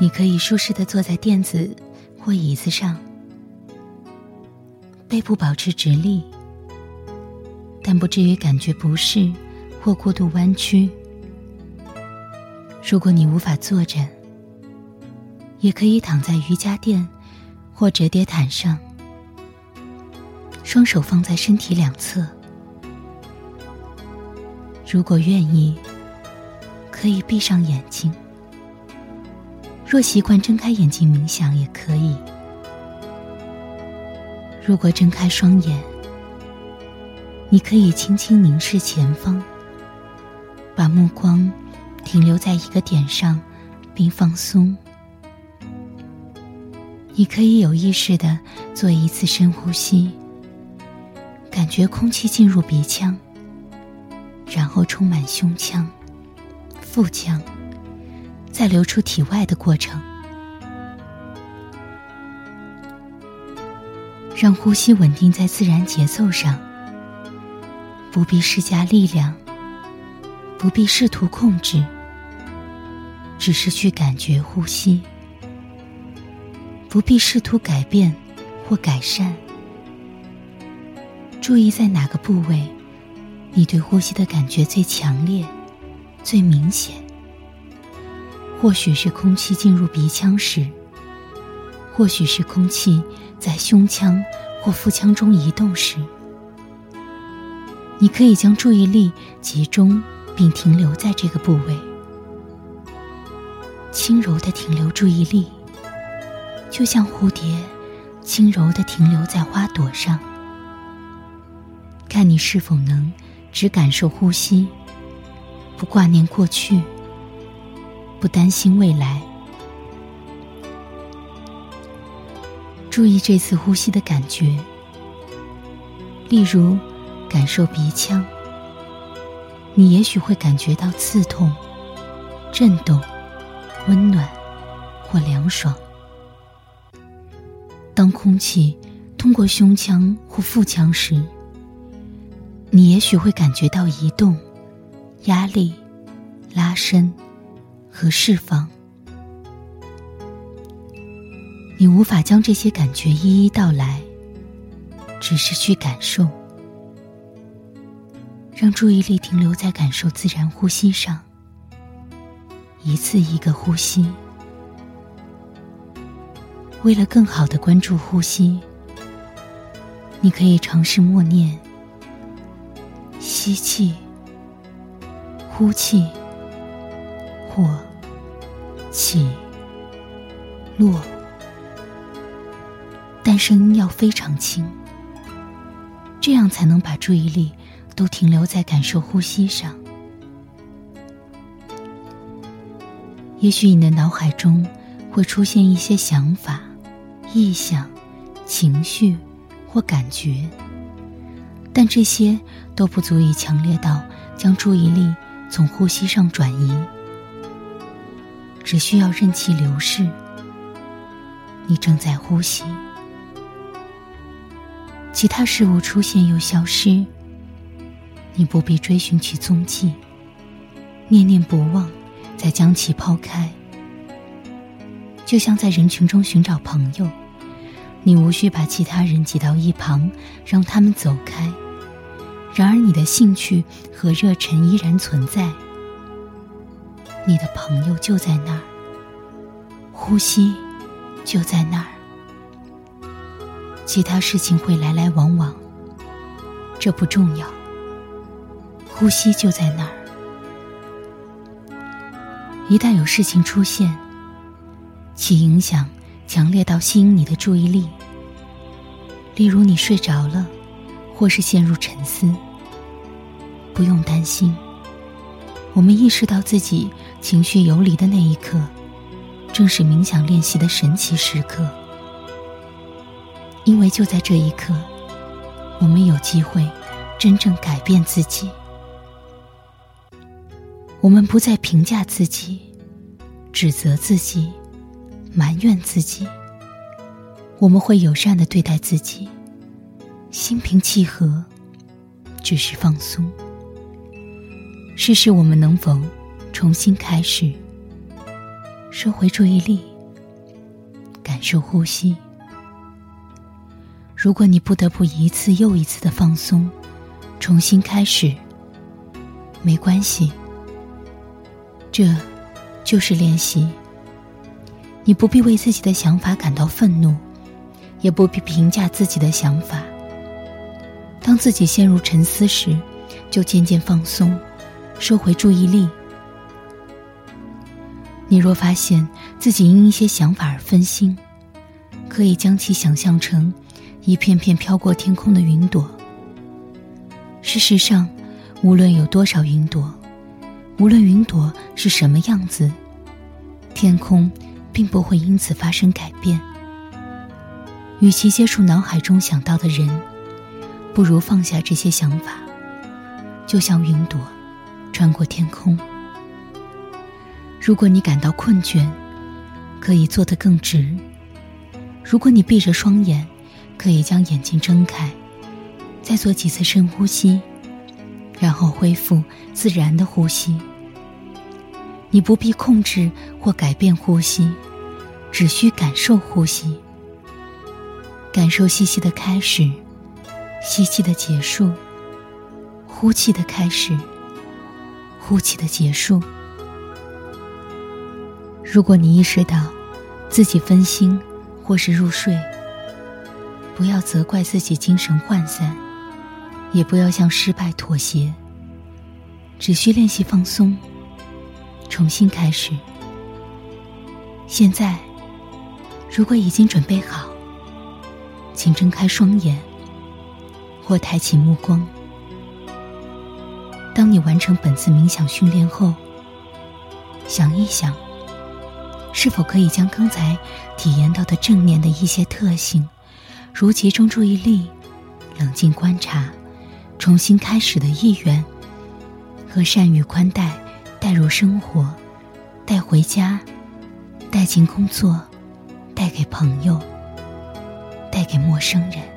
你可以舒适的坐在垫子或椅子上，背部保持直立，但不至于感觉不适或过度弯曲。如果你无法坐着，也可以躺在瑜伽垫或折叠毯上，双手放在身体两侧。如果愿意，可以闭上眼睛。若习惯睁开眼睛冥想，也可以。如果睁开双眼，你可以轻轻凝视前方，把目光停留在一个点上，并放松。你可以有意识的做一次深呼吸，感觉空气进入鼻腔，然后充满胸腔、腹腔。再流出体外的过程，让呼吸稳定在自然节奏上，不必施加力量，不必试图控制，只是去感觉呼吸，不必试图改变或改善。注意在哪个部位，你对呼吸的感觉最强烈、最明显。或许是空气进入鼻腔时，或许是空气在胸腔或腹腔中移动时，你可以将注意力集中并停留在这个部位，轻柔的停留注意力，就像蝴蝶轻柔的停留在花朵上。看你是否能只感受呼吸，不挂念过去。不担心未来，注意这次呼吸的感觉。例如，感受鼻腔，你也许会感觉到刺痛、震动、温暖或凉爽。当空气通过胸腔或腹腔时，你也许会感觉到移动、压力、拉伸。和释放，你无法将这些感觉一一道来，只是去感受，让注意力停留在感受自然呼吸上，一次一个呼吸。为了更好的关注呼吸，你可以尝试默念：吸气，呼气。或起落，但声音要非常轻，这样才能把注意力都停留在感受呼吸上。也许你的脑海中会出现一些想法、意象、情绪或感觉，但这些都不足以强烈到将注意力从呼吸上转移。只需要任其流逝，你正在呼吸。其他事物出现又消失，你不必追寻其踪迹，念念不忘，再将其抛开。就像在人群中寻找朋友，你无需把其他人挤到一旁，让他们走开。然而，你的兴趣和热忱依然存在。你的朋友就在那儿，呼吸就在那儿，其他事情会来来往往，这不重要。呼吸就在那儿，一旦有事情出现，其影响强烈到吸引你的注意力，例如你睡着了，或是陷入沉思，不用担心。我们意识到自己情绪游离的那一刻，正是冥想练习的神奇时刻。因为就在这一刻，我们有机会真正改变自己。我们不再评价自己、指责自己、埋怨自己。我们会友善的对待自己，心平气和，只是放松。试试我们能否重新开始，收回注意力，感受呼吸。如果你不得不一次又一次的放松，重新开始，没关系，这就是练习。你不必为自己的想法感到愤怒，也不必评价自己的想法。当自己陷入沉思时，就渐渐放松，收回注意力。你若发现自己因一些想法而分心，可以将其想象成。一片片飘过天空的云朵。事实上，无论有多少云朵，无论云朵是什么样子，天空并不会因此发生改变。与其接触脑海中想到的人，不如放下这些想法，就像云朵穿过天空。如果你感到困倦，可以坐得更直。如果你闭着双眼，可以将眼睛睁开，再做几次深呼吸，然后恢复自然的呼吸。你不必控制或改变呼吸，只需感受呼吸，感受吸气的开始，吸气的结束，呼气的开始，呼气的结束。如果你意识到自己分心或是入睡，不要责怪自己精神涣散，也不要向失败妥协。只需练习放松，重新开始。现在，如果已经准备好，请睁开双眼，或抬起目光。当你完成本次冥想训练后，想一想，是否可以将刚才体验到的正念的一些特性。如集中注意力、冷静观察、重新开始的意愿和善于宽待带入生活，带回家，带进工作，带给朋友，带给陌生人。